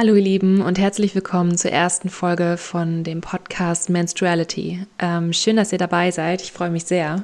Hallo ihr Lieben und herzlich willkommen zur ersten Folge von dem Podcast Menstruality. Ähm, schön, dass ihr dabei seid. Ich freue mich sehr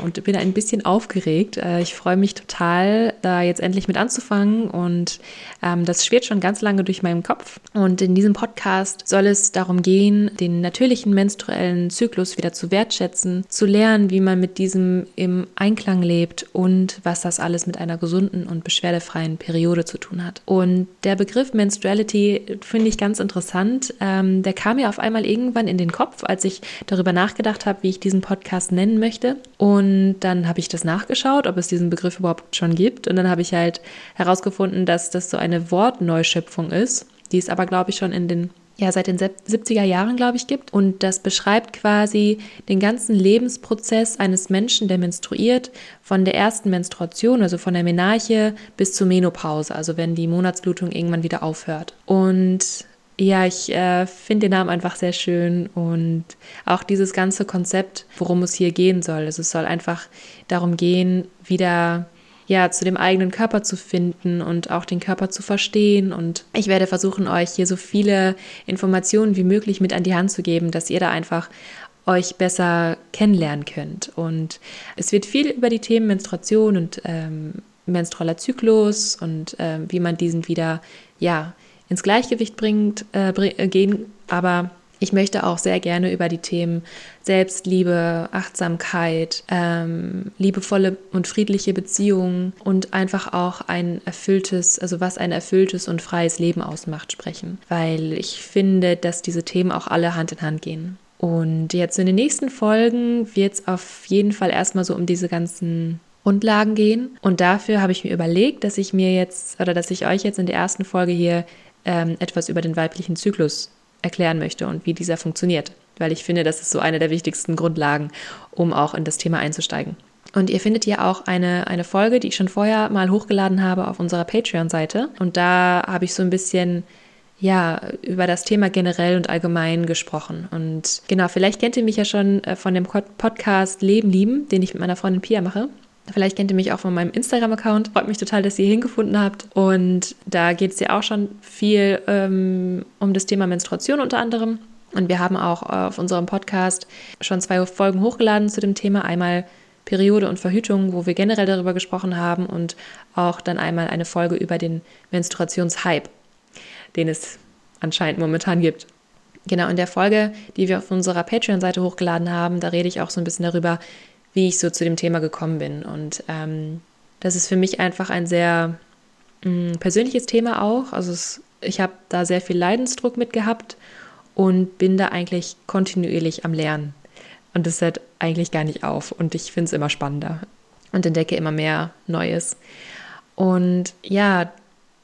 und bin ein bisschen aufgeregt. Äh, ich freue mich total, da jetzt endlich mit anzufangen und ähm, das schwirrt schon ganz lange durch meinen Kopf. Und in diesem Podcast soll es darum gehen, den natürlichen menstruellen Zyklus wieder zu wertschätzen, zu lernen, wie man mit diesem im Einklang lebt und was das alles mit einer gesunden und beschwerdefreien Periode zu tun hat. Und der Begriff Menstruality Spirituality finde ich ganz interessant. Ähm, der kam mir auf einmal irgendwann in den Kopf, als ich darüber nachgedacht habe, wie ich diesen Podcast nennen möchte. Und dann habe ich das nachgeschaut, ob es diesen Begriff überhaupt schon gibt. Und dann habe ich halt herausgefunden, dass das so eine Wortneuschöpfung ist. Die ist aber, glaube ich, schon in den ja seit den 70er Jahren, glaube ich, gibt. Und das beschreibt quasi den ganzen Lebensprozess eines Menschen, der menstruiert, von der ersten Menstruation, also von der Menarche bis zur Menopause, also wenn die Monatsblutung irgendwann wieder aufhört. Und ja, ich äh, finde den Namen einfach sehr schön und auch dieses ganze Konzept, worum es hier gehen soll. Also es soll einfach darum gehen, wieder ja, zu dem eigenen Körper zu finden und auch den Körper zu verstehen. Und ich werde versuchen, euch hier so viele Informationen wie möglich mit an die Hand zu geben, dass ihr da einfach euch besser kennenlernen könnt. Und es wird viel über die Themen Menstruation und ähm, menstrueller Zyklus und äh, wie man diesen wieder ja ins Gleichgewicht bringt äh, gehen. Aber ich möchte auch sehr gerne über die Themen Selbstliebe, Achtsamkeit, ähm, liebevolle und friedliche Beziehungen und einfach auch ein erfülltes, also was ein erfülltes und freies Leben ausmacht, sprechen. Weil ich finde, dass diese Themen auch alle Hand in Hand gehen. Und jetzt in den nächsten Folgen wird es auf jeden Fall erstmal so um diese ganzen Grundlagen gehen. Und dafür habe ich mir überlegt, dass ich mir jetzt oder dass ich euch jetzt in der ersten Folge hier ähm, etwas über den weiblichen Zyklus erklären möchte und wie dieser funktioniert, weil ich finde, das ist so eine der wichtigsten Grundlagen, um auch in das Thema einzusteigen. Und ihr findet hier auch eine, eine Folge, die ich schon vorher mal hochgeladen habe auf unserer Patreon-Seite. Und da habe ich so ein bisschen ja, über das Thema generell und allgemein gesprochen. Und genau, vielleicht kennt ihr mich ja schon äh, von dem Podcast Leben lieben, den ich mit meiner Freundin Pia mache. Vielleicht kennt ihr mich auch von meinem Instagram-Account. Freut mich total, dass ihr hingefunden habt. Und da geht es ja auch schon viel ähm, um das Thema Menstruation unter anderem. Und wir haben auch auf unserem Podcast schon zwei Folgen hochgeladen zu dem Thema. Einmal Periode und Verhütung, wo wir generell darüber gesprochen haben und auch dann einmal eine Folge über den Menstruationshype, den es anscheinend momentan gibt. Genau, in der Folge, die wir auf unserer Patreon-Seite hochgeladen haben, da rede ich auch so ein bisschen darüber, wie ich so zu dem Thema gekommen bin. Und ähm, das ist für mich einfach ein sehr mh, mm, persönliches Thema auch. Also es, ich habe da sehr viel Leidensdruck mit gehabt und bin da eigentlich kontinuierlich am Lernen. Und das hört eigentlich gar nicht auf. Und ich finde es immer spannender und entdecke immer mehr Neues. Und ja,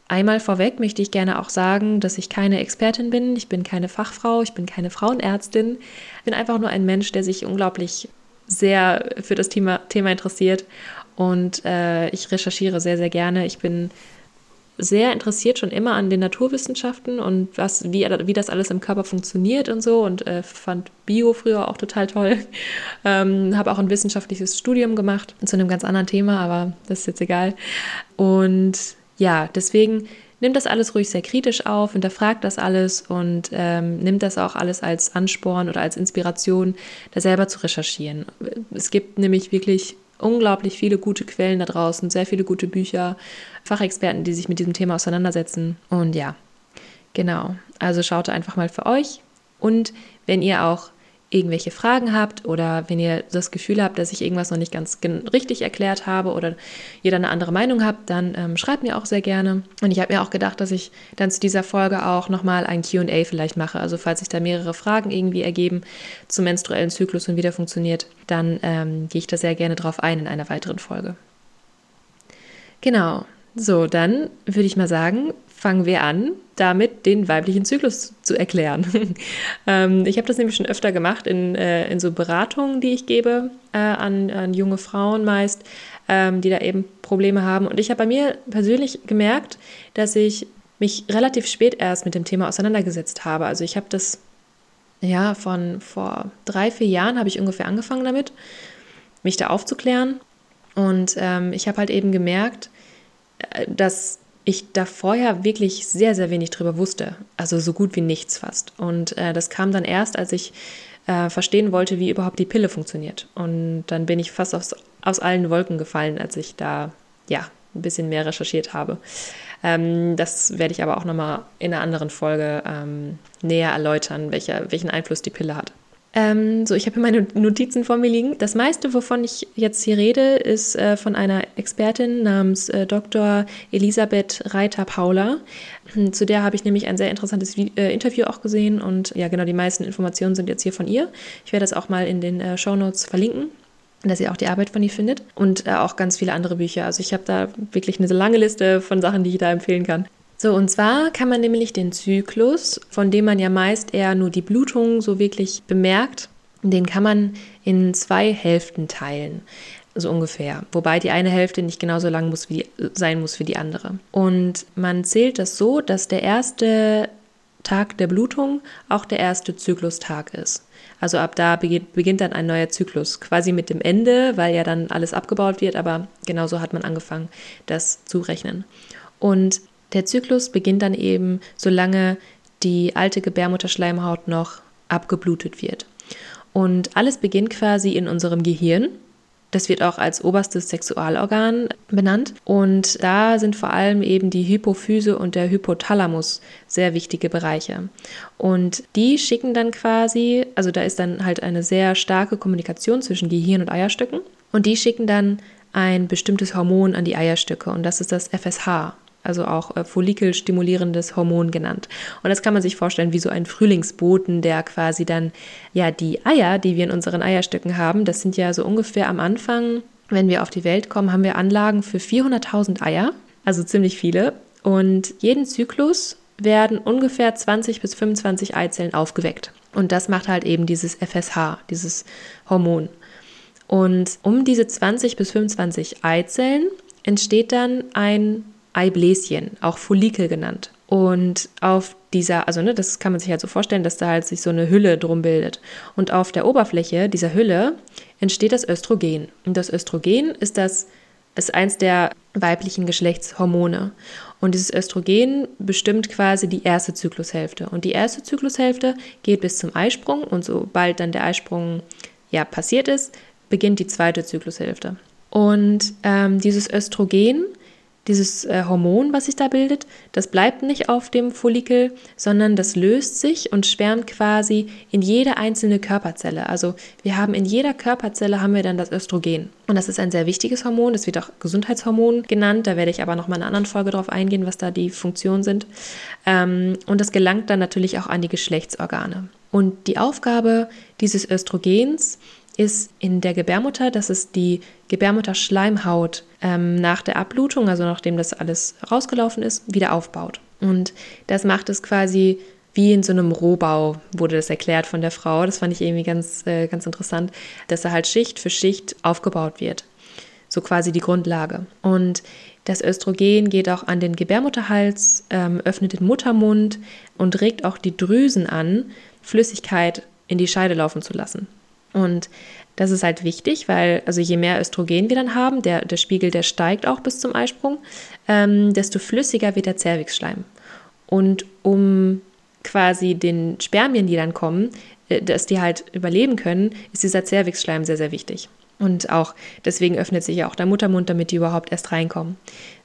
einmal vorweg möchte ich gerne auch sagen, dass ich keine Expertin bin. Ich bin keine Fachfrau, ich bin keine Frauenärztin. Ich bin einfach nur ein Mensch, der sich unglaublich sehr für das Thema, Thema interessiert und äh, ich recherchiere sehr, sehr gerne. Ich bin sehr interessiert schon immer an den Naturwissenschaften und was, wie, wie das alles im Körper funktioniert und so und äh, fand Bio früher auch total toll. Ähm, Habe auch ein wissenschaftliches Studium gemacht zu einem ganz anderen Thema, aber das ist jetzt egal. Und ja, deswegen nimmt das alles ruhig sehr kritisch auf, hinterfragt das alles und ähm, nimmt das auch alles als Ansporn oder als Inspiration, da selber zu recherchieren. Es gibt nämlich wirklich unglaublich viele gute Quellen da draußen, sehr viele gute Bücher, Fachexperten, die sich mit diesem Thema auseinandersetzen. Und ja, genau. Also schaut einfach mal für euch. Und wenn ihr auch irgendwelche Fragen habt oder wenn ihr das Gefühl habt, dass ich irgendwas noch nicht ganz richtig erklärt habe oder ihr dann eine andere Meinung habt, dann ähm, schreibt mir auch sehr gerne. Und ich habe mir auch gedacht, dass ich dann zu dieser Folge auch nochmal ein QA vielleicht mache. Also falls sich da mehrere Fragen irgendwie ergeben zum menstruellen Zyklus und wie der funktioniert, dann ähm, gehe ich da sehr gerne drauf ein in einer weiteren Folge. Genau. So, dann würde ich mal sagen, fangen wir an, damit den weiblichen Zyklus zu erklären. ähm, ich habe das nämlich schon öfter gemacht in, äh, in so Beratungen, die ich gebe äh, an, an, junge Frauen meist, ähm, die da eben Probleme haben. Und ich habe bei mir persönlich gemerkt, dass ich mich relativ spät erst mit dem Thema auseinandergesetzt habe. Also ich habe das, ja, von vor drei, vier Jahren habe ich ungefähr angefangen damit, mich da aufzuklären. Und ähm, ich habe halt eben gemerkt, äh, dass ich da vorher wirklich sehr, sehr wenig drüber wusste. Also so gut wie nichts fast. Und äh, das kam dann erst, als ich äh, verstehen wollte, wie überhaupt die Pille funktioniert. Und dann bin ich fast aus, aus allen Wolken gefallen, als ich da ja ein bisschen mehr recherchiert habe. Ähm, das werde ich aber auch nochmal in einer anderen Folge ähm, näher erläutern, welcher, welchen Einfluss die Pille hat. Ähm, so, ich habe hier meine Notizen vor mir liegen. Das meiste, wovon ich jetzt hier rede, ist äh, von einer Expertin namens äh, Dr. Elisabeth Reiter-Paula. Hm, zu der habe ich nämlich ein sehr interessantes Vi äh, Interview auch gesehen und ja, genau, die meisten Informationen sind jetzt hier von ihr. Ich werde das auch mal in den äh, Show Notes verlinken dass ihr auch die Arbeit von ihr findet und äh, auch ganz viele andere Bücher. Also ich habe da wirklich eine lange Liste von Sachen, die ich da empfehlen kann. So, und zwar kann man nämlich den Zyklus, von dem man ja meist eher nur die Blutung so wirklich bemerkt, den kann man in zwei Hälften teilen. So ungefähr. Wobei die eine Hälfte nicht genauso lang muss wie, sein muss wie die andere. Und man zählt das so, dass der erste Tag der Blutung auch der erste Zyklustag ist. Also ab da beginnt, beginnt dann ein neuer Zyklus, quasi mit dem Ende, weil ja dann alles abgebaut wird, aber genauso hat man angefangen, das zu rechnen. Und der Zyklus beginnt dann eben, solange die alte Gebärmutterschleimhaut noch abgeblutet wird. Und alles beginnt quasi in unserem Gehirn. Das wird auch als oberstes Sexualorgan benannt. Und da sind vor allem eben die Hypophyse und der Hypothalamus sehr wichtige Bereiche. Und die schicken dann quasi, also da ist dann halt eine sehr starke Kommunikation zwischen Gehirn und Eierstöcken. Und die schicken dann ein bestimmtes Hormon an die Eierstöcke. Und das ist das FSH also auch äh, follikelstimulierendes Hormon genannt. Und das kann man sich vorstellen wie so ein Frühlingsboten, der quasi dann ja die Eier, die wir in unseren Eierstöcken haben, das sind ja so ungefähr am Anfang, wenn wir auf die Welt kommen, haben wir Anlagen für 400.000 Eier, also ziemlich viele. Und jeden Zyklus werden ungefähr 20 bis 25 Eizellen aufgeweckt. Und das macht halt eben dieses FSH, dieses Hormon. Und um diese 20 bis 25 Eizellen entsteht dann ein Eibläschen, auch Follikel genannt. Und auf dieser, also ne, das kann man sich halt so vorstellen, dass da halt sich so eine Hülle drum bildet. Und auf der Oberfläche dieser Hülle entsteht das Östrogen. Und das Östrogen ist das ist eins der weiblichen Geschlechtshormone. Und dieses Östrogen bestimmt quasi die erste Zyklushälfte. Und die erste Zyklushälfte geht bis zum Eisprung. Und sobald dann der Eisprung ja passiert ist, beginnt die zweite Zyklushälfte. Und ähm, dieses Östrogen dieses äh, Hormon, was sich da bildet, das bleibt nicht auf dem Follikel, sondern das löst sich und schwärmt quasi in jede einzelne Körperzelle. Also wir haben in jeder Körperzelle haben wir dann das Östrogen. Und das ist ein sehr wichtiges Hormon, das wird auch Gesundheitshormon genannt. Da werde ich aber noch mal in einer anderen Folge drauf eingehen, was da die Funktionen sind. Ähm, und das gelangt dann natürlich auch an die Geschlechtsorgane. Und die Aufgabe dieses Östrogens ist in der Gebärmutter, dass es die Gebärmutterschleimhaut ähm, nach der Abblutung, also nachdem das alles rausgelaufen ist, wieder aufbaut. Und das macht es quasi wie in so einem Rohbau, wurde das erklärt von der Frau. Das fand ich irgendwie ganz, äh, ganz interessant, dass er halt Schicht für Schicht aufgebaut wird. So quasi die Grundlage. Und das Östrogen geht auch an den Gebärmutterhals, ähm, öffnet den Muttermund und regt auch die Drüsen an, Flüssigkeit in die Scheide laufen zu lassen. Und das ist halt wichtig, weil also je mehr Östrogen wir dann haben, der, der Spiegel, der steigt auch bis zum Eisprung, ähm, desto flüssiger wird der Zervixschleim. Und um quasi den Spermien, die dann kommen, äh, dass die halt überleben können, ist dieser Zervixschleim sehr, sehr wichtig. Und auch deswegen öffnet sich ja auch der Muttermund, damit die überhaupt erst reinkommen.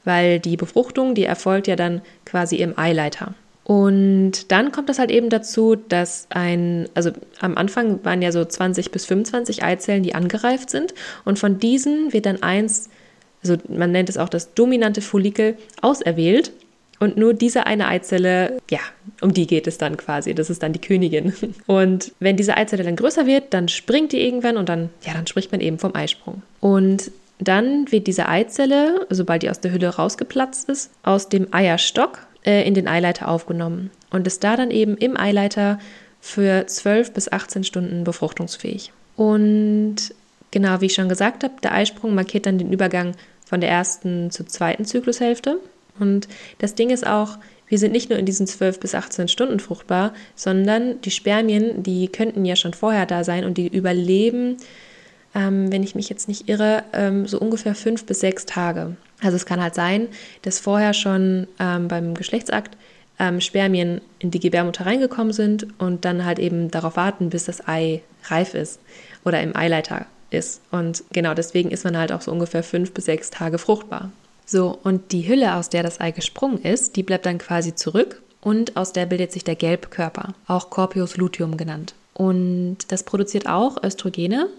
Weil die Befruchtung, die erfolgt ja dann quasi im Eileiter. Und dann kommt es halt eben dazu, dass ein, also am Anfang waren ja so 20 bis 25 Eizellen, die angereift sind. Und von diesen wird dann eins, also man nennt es auch das dominante Follikel, auserwählt. Und nur diese eine Eizelle, ja, um die geht es dann quasi. Das ist dann die Königin. Und wenn diese Eizelle dann größer wird, dann springt die irgendwann und dann, ja, dann spricht man eben vom Eisprung. Und dann wird diese Eizelle, sobald die aus der Hülle rausgeplatzt ist, aus dem Eierstock äh, in den Eileiter aufgenommen und ist da dann eben im Eileiter für 12 bis 18 Stunden befruchtungsfähig. Und genau wie ich schon gesagt habe, der Eisprung markiert dann den Übergang von der ersten zur zweiten Zyklushälfte. Und das Ding ist auch, wir sind nicht nur in diesen 12 bis 18 Stunden fruchtbar, sondern die Spermien, die könnten ja schon vorher da sein und die überleben, ähm, wenn ich mich jetzt nicht irre, ähm, so ungefähr fünf bis sechs Tage. Also es kann halt sein, dass vorher schon ähm, beim Geschlechtsakt ähm, Spermien in die Gebärmutter reingekommen sind und dann halt eben darauf warten, bis das Ei reif ist oder im Eileiter ist. Und genau deswegen ist man halt auch so ungefähr fünf bis sechs Tage fruchtbar. So, und die Hülle, aus der das Ei gesprungen ist, die bleibt dann quasi zurück und aus der bildet sich der Gelbkörper, auch Corpus luteum genannt. Und das produziert auch Östrogene.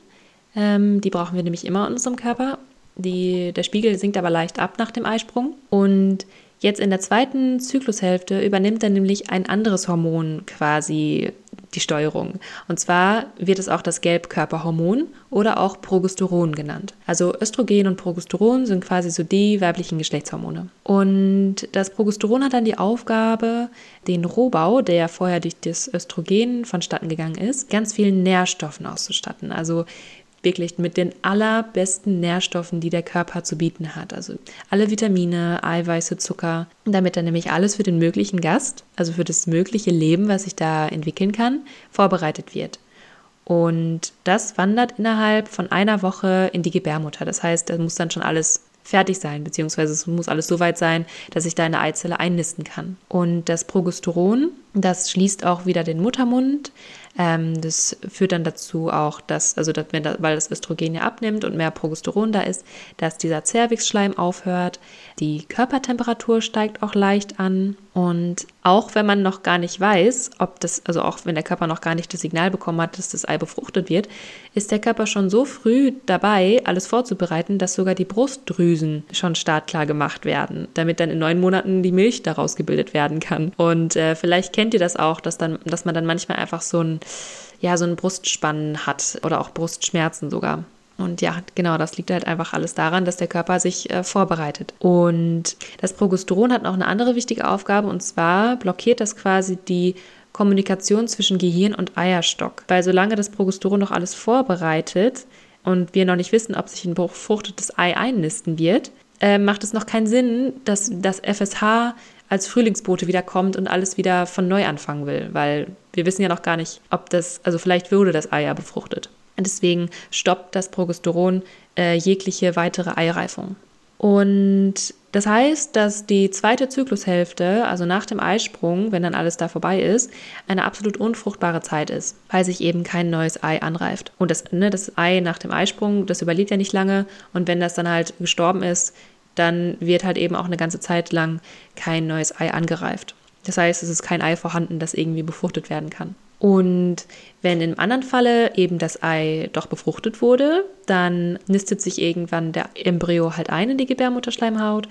Ähm, die brauchen wir nämlich immer in unserem Körper. Die, der Spiegel sinkt aber leicht ab nach dem Eisprung. Und Jetzt in der zweiten Zyklushälfte übernimmt dann nämlich ein anderes Hormon quasi die Steuerung. Und zwar wird es auch das Gelbkörperhormon oder auch Progesteron genannt. Also Östrogen und Progesteron sind quasi so die weiblichen Geschlechtshormone. Und das Progesteron hat dann die Aufgabe, den Rohbau, der vorher durch das Östrogen vonstatten gegangen ist, ganz vielen Nährstoffen auszustatten. Also wirklich mit den allerbesten Nährstoffen, die der Körper zu bieten hat. Also alle Vitamine, Eiweiße, Zucker, damit dann nämlich alles für den möglichen Gast, also für das mögliche Leben, was sich da entwickeln kann, vorbereitet wird. Und das wandert innerhalb von einer Woche in die Gebärmutter. Das heißt, da muss dann schon alles fertig sein, beziehungsweise es muss alles so weit sein, dass ich da eine Eizelle einnisten kann. Und das Progesteron, das schließt auch wieder den Muttermund, ähm, das führt dann dazu auch, dass, also dass, weil das Östrogen ja abnimmt und mehr Progesteron da ist, dass dieser Zervixschleim aufhört. Die Körpertemperatur steigt auch leicht an. Und auch wenn man noch gar nicht weiß, ob das, also auch wenn der Körper noch gar nicht das Signal bekommen hat, dass das Ei befruchtet wird, ist der Körper schon so früh dabei, alles vorzubereiten, dass sogar die Brustdrüsen schon startklar gemacht werden, damit dann in neun Monaten die Milch daraus gebildet werden kann. Und äh, vielleicht kennt ihr das auch, dass dann, dass man dann manchmal einfach so ein ja, so ein Brustspannen hat oder auch Brustschmerzen sogar. Und ja, genau, das liegt halt einfach alles daran, dass der Körper sich äh, vorbereitet. Und das Progesteron hat noch eine andere wichtige Aufgabe und zwar blockiert das quasi die Kommunikation zwischen Gehirn und Eierstock. Weil solange das Progesteron noch alles vorbereitet und wir noch nicht wissen, ob sich ein befruchtetes Ei einnisten wird, äh, macht es noch keinen Sinn, dass das FSH als Frühlingsbote wieder kommt und alles wieder von neu anfangen will, weil wir wissen ja noch gar nicht, ob das, also vielleicht würde das Ei ja befruchtet. Und deswegen stoppt das Progesteron äh, jegliche weitere Eireifung. Und das heißt, dass die zweite Zyklushälfte, also nach dem Eisprung, wenn dann alles da vorbei ist, eine absolut unfruchtbare Zeit ist, weil sich eben kein neues Ei anreift. Und das, ne, das Ei nach dem Eisprung, das überlebt ja nicht lange. Und wenn das dann halt gestorben ist, dann wird halt eben auch eine ganze Zeit lang kein neues Ei angereift. Das heißt, es ist kein Ei vorhanden, das irgendwie befruchtet werden kann. Und wenn im anderen Falle eben das Ei doch befruchtet wurde, dann nistet sich irgendwann der Embryo halt ein in die Gebärmutterschleimhaut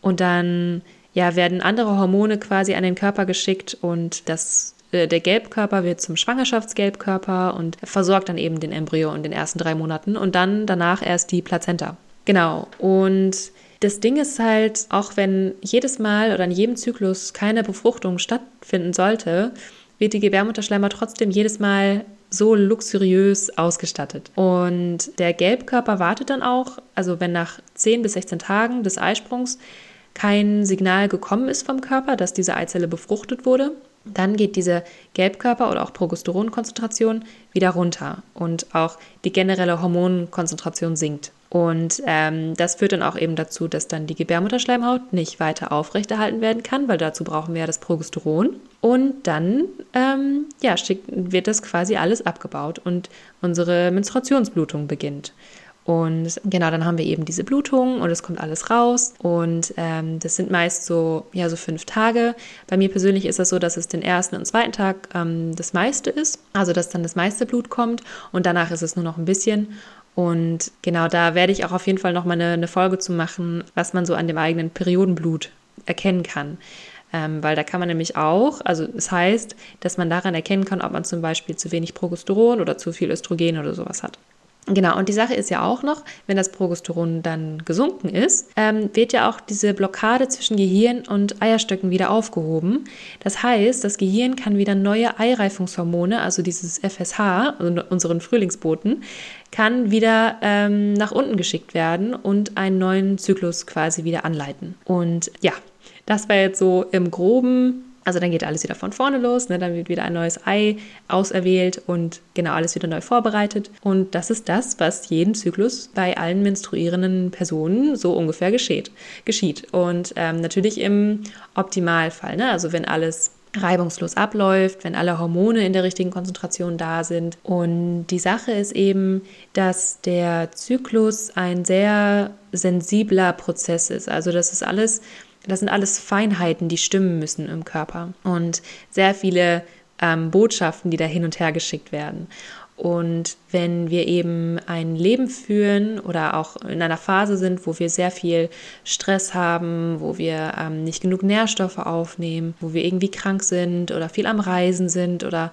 und dann ja, werden andere Hormone quasi an den Körper geschickt und das äh, der Gelbkörper wird zum Schwangerschaftsgelbkörper und versorgt dann eben den Embryo in den ersten drei Monaten und dann danach erst die Plazenta. Genau. Und das Ding ist halt, auch wenn jedes Mal oder in jedem Zyklus keine Befruchtung stattfinden sollte, wird die Gebärmutterschleimhaut trotzdem jedes Mal so luxuriös ausgestattet. Und der Gelbkörper wartet dann auch, also wenn nach 10 bis 16 Tagen des Eisprungs kein Signal gekommen ist vom Körper, dass diese Eizelle befruchtet wurde, dann geht diese Gelbkörper- oder auch Progesteronkonzentration wieder runter und auch die generelle Hormonkonzentration sinkt. Und ähm, das führt dann auch eben dazu, dass dann die Gebärmutterschleimhaut nicht weiter aufrechterhalten werden kann, weil dazu brauchen wir ja das Progesteron. Und dann ähm, ja, wird das quasi alles abgebaut und unsere Menstruationsblutung beginnt. Und genau, dann haben wir eben diese Blutung und es kommt alles raus. Und ähm, das sind meist so, ja, so fünf Tage. Bei mir persönlich ist das so, dass es den ersten und zweiten Tag ähm, das meiste ist. Also, dass dann das meiste Blut kommt und danach ist es nur noch ein bisschen. Und genau da werde ich auch auf jeden Fall noch mal eine, eine Folge zu machen, was man so an dem eigenen Periodenblut erkennen kann. Ähm, weil da kann man nämlich auch, also es das heißt, dass man daran erkennen kann, ob man zum Beispiel zu wenig Progesteron oder zu viel Östrogen oder sowas hat. Genau, und die Sache ist ja auch noch, wenn das Progesteron dann gesunken ist, ähm, wird ja auch diese Blockade zwischen Gehirn und Eierstöcken wieder aufgehoben. Das heißt, das Gehirn kann wieder neue Eireifungshormone, also dieses FSH, unseren Frühlingsboten, kann wieder ähm, nach unten geschickt werden und einen neuen Zyklus quasi wieder anleiten. Und ja, das war jetzt so im groben Also dann geht alles wieder von vorne los, ne? dann wird wieder ein neues Ei auserwählt und genau alles wieder neu vorbereitet. Und das ist das, was jeden Zyklus bei allen menstruierenden Personen so ungefähr geschieht. geschieht. Und ähm, natürlich im Optimalfall, ne? also wenn alles reibungslos abläuft, wenn alle Hormone in der richtigen Konzentration da sind. Und die Sache ist eben, dass der Zyklus ein sehr sensibler Prozess ist. Also das ist alles, das sind alles Feinheiten, die stimmen müssen im Körper und sehr viele ähm, Botschaften, die da hin und her geschickt werden. Und wenn wir eben ein Leben führen oder auch in einer Phase sind, wo wir sehr viel Stress haben, wo wir ähm, nicht genug Nährstoffe aufnehmen, wo wir irgendwie krank sind oder viel am Reisen sind oder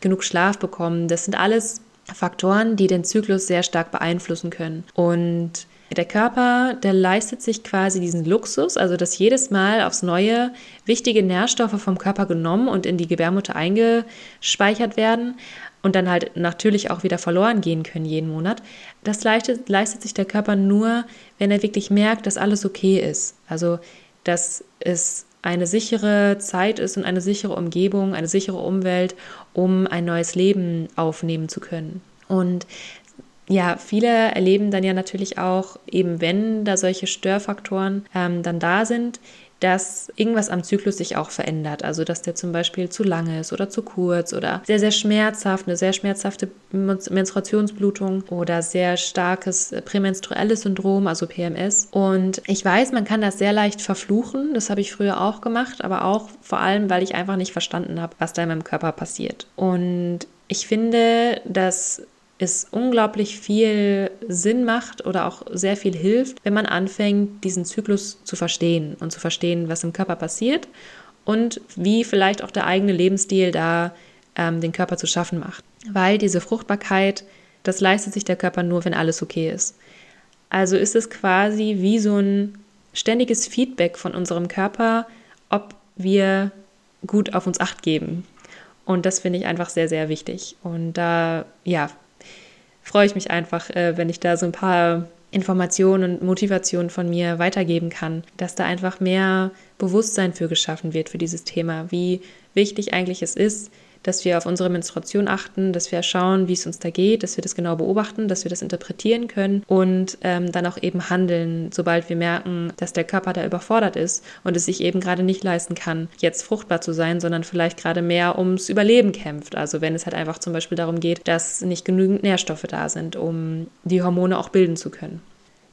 genug Schlaf bekommen, das sind alles Faktoren, die den Zyklus sehr stark beeinflussen können. Und der Körper, der leistet sich quasi diesen Luxus, also dass jedes Mal aufs Neue wichtige Nährstoffe vom Körper genommen und in die Gebärmutter eingespeichert werden und dann halt natürlich auch wieder verloren gehen können jeden Monat. Das leistet, leistet sich der Körper nur, wenn er wirklich merkt, dass alles okay ist. Also, dass es eine sichere Zeit ist und eine sichere Umgebung, eine sichere Umwelt, um ein neues Leben aufnehmen zu können. Und ja, viele erleben dann ja natürlich auch, eben wenn da solche Störfaktoren ähm, dann da sind, dass irgendwas am Zyklus sich auch verändert. Also, dass der zum Beispiel zu lang ist oder zu kurz oder sehr, sehr schmerzhaft, eine sehr schmerzhafte Menstruationsblutung oder sehr starkes prämenstruelles Syndrom, also PMS. Und ich weiß, man kann das sehr leicht verfluchen. Das habe ich früher auch gemacht, aber auch vor allem, weil ich einfach nicht verstanden habe, was da in meinem Körper passiert. Und ich finde, dass es unglaublich viel Sinn macht oder auch sehr viel hilft, wenn man anfängt, diesen Zyklus zu verstehen und zu verstehen, was im Körper passiert und wie vielleicht auch der eigene Lebensstil da ähm, den Körper zu schaffen macht. Weil diese Fruchtbarkeit, das leistet sich der Körper nur, wenn alles okay ist. Also ist es quasi wie so ein ständiges Feedback von unserem Körper, ob wir gut auf uns acht geben. Und das finde ich einfach sehr, sehr wichtig. Und da, ja, freue ich mich einfach, äh, wenn ich da so ein paar Informationen und Motivationen von mir weitergeben kann, dass da einfach mehr Bewusstsein für geschaffen wird für dieses Thema, wie wichtig eigentlich es ist, dass wir auf unsere Menstruation achten, dass wir schauen, wie es uns da geht, dass wir das genau beobachten, dass wir das interpretieren können und ähm, dann auch eben handeln, sobald wir merken, dass der Körper da überfordert ist und es sich eben gerade nicht leisten kann, jetzt fruchtbar zu sein, sondern vielleicht gerade mehr ums Überleben kämpft. Also wenn es halt einfach zum Beispiel darum geht, dass nicht genügend Nährstoffe da sind, um die Hormone auch bilden zu können.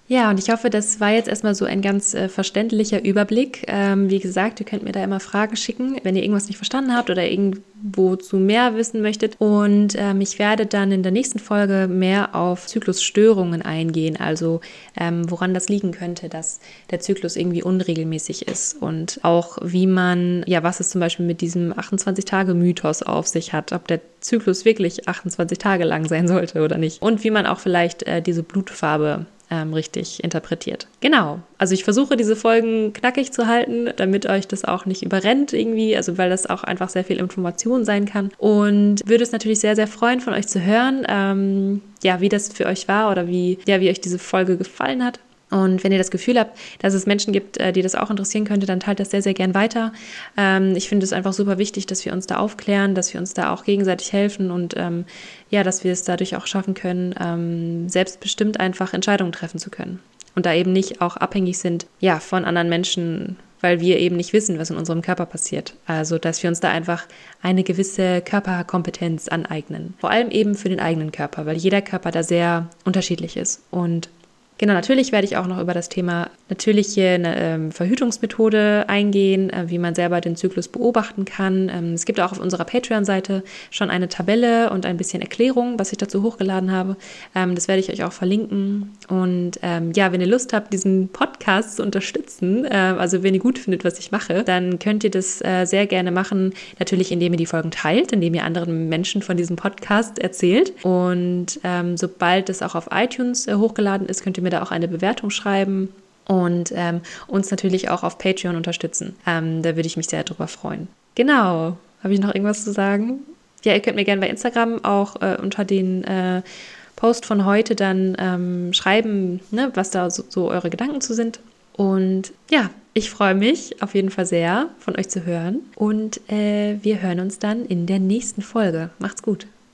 Ja, und ich hoffe, das war jetzt erstmal so ein ganz äh, verständlicher Überblick. Ähm, wie gesagt, ihr könnt mir da immer Fragen schicken, wenn ihr irgendwas nicht verstanden habt oder irgendwo zu mehr wissen möchtet. Und ähm, ich werde dann in der nächsten Folge mehr auf Zyklusstörungen eingehen, also ähm, woran das liegen könnte, dass der Zyklus irgendwie unregelmäßig ist und auch wie man, ja, was es zum Beispiel mit diesem 28-Tage-Mythos auf sich hat, ob der Zyklus wirklich 28 Tage lang sein sollte oder nicht. Und wie man auch vielleicht äh, diese Blutfarbe ähm, richtig interpretiert. Genau. Also ich versuche diese Folgen knackig zu halten, damit euch das auch nicht überrennt irgendwie, also weil das auch einfach sehr viel Information sein kann. Und würde es natürlich sehr, sehr freuen, von euch zu hören, ähm, ja, wie das für euch war oder wie, ja, wie euch diese Folge gefallen hat. Und wenn ihr das Gefühl habt, dass es Menschen gibt, äh, die das auch interessieren könnte, dann teilt das sehr, sehr gern weiter. Ähm, ich finde es einfach super wichtig, dass wir uns da aufklären, dass wir uns da auch gegenseitig helfen und ähm, ja, dass wir es dadurch auch schaffen können, ähm, selbstbestimmt einfach Entscheidungen treffen zu können. Und da eben nicht auch abhängig sind, ja, von anderen Menschen, weil wir eben nicht wissen, was in unserem Körper passiert. Also, dass wir uns da einfach eine gewisse Körperkompetenz aneignen. Vor allem eben für den eigenen Körper, weil jeder Körper da sehr unterschiedlich ist. Und Genau, natürlich werde ich auch noch über das Thema natürliche ne, ähm, Verhütungsmethode eingehen, äh, wie man selber den Zyklus beobachten kann. Ähm, es gibt auch auf unserer Patreon-Seite schon eine Tabelle und ein bisschen Erklärung, was ich dazu hochgeladen habe. Ähm, das werde ich euch auch verlinken. Und ja, wenn ihr Lust habt, diesen Podcast zu unterstützen, äh, also wenn ihr gut findet, was ich mache, dann könnt ihr das äh, sehr gerne machen. Natürlich, indem ihr die Folgen teilt, indem ihr anderen Menschen von diesem Podcast erzählt. Und sobald es auch auf iTunes hochgeladen ist, könnt ihr mir da auch eine Bewertung schreiben und ähm, uns natürlich auch auf Patreon unterstützen. Ähm, da würde ich mich sehr drüber freuen. Genau. Habe ich noch irgendwas zu sagen? Ja, ihr könnt mir gerne bei Instagram auch äh, unter den äh, Post von heute dann ähm, schreiben, ne, was da so, so eure Gedanken zu sind. Und ja, Ich freue mich auf jeden Fall sehr, von euch zu hören. Und äh, wir hören uns dann in der nächsten Folge. Macht's gut.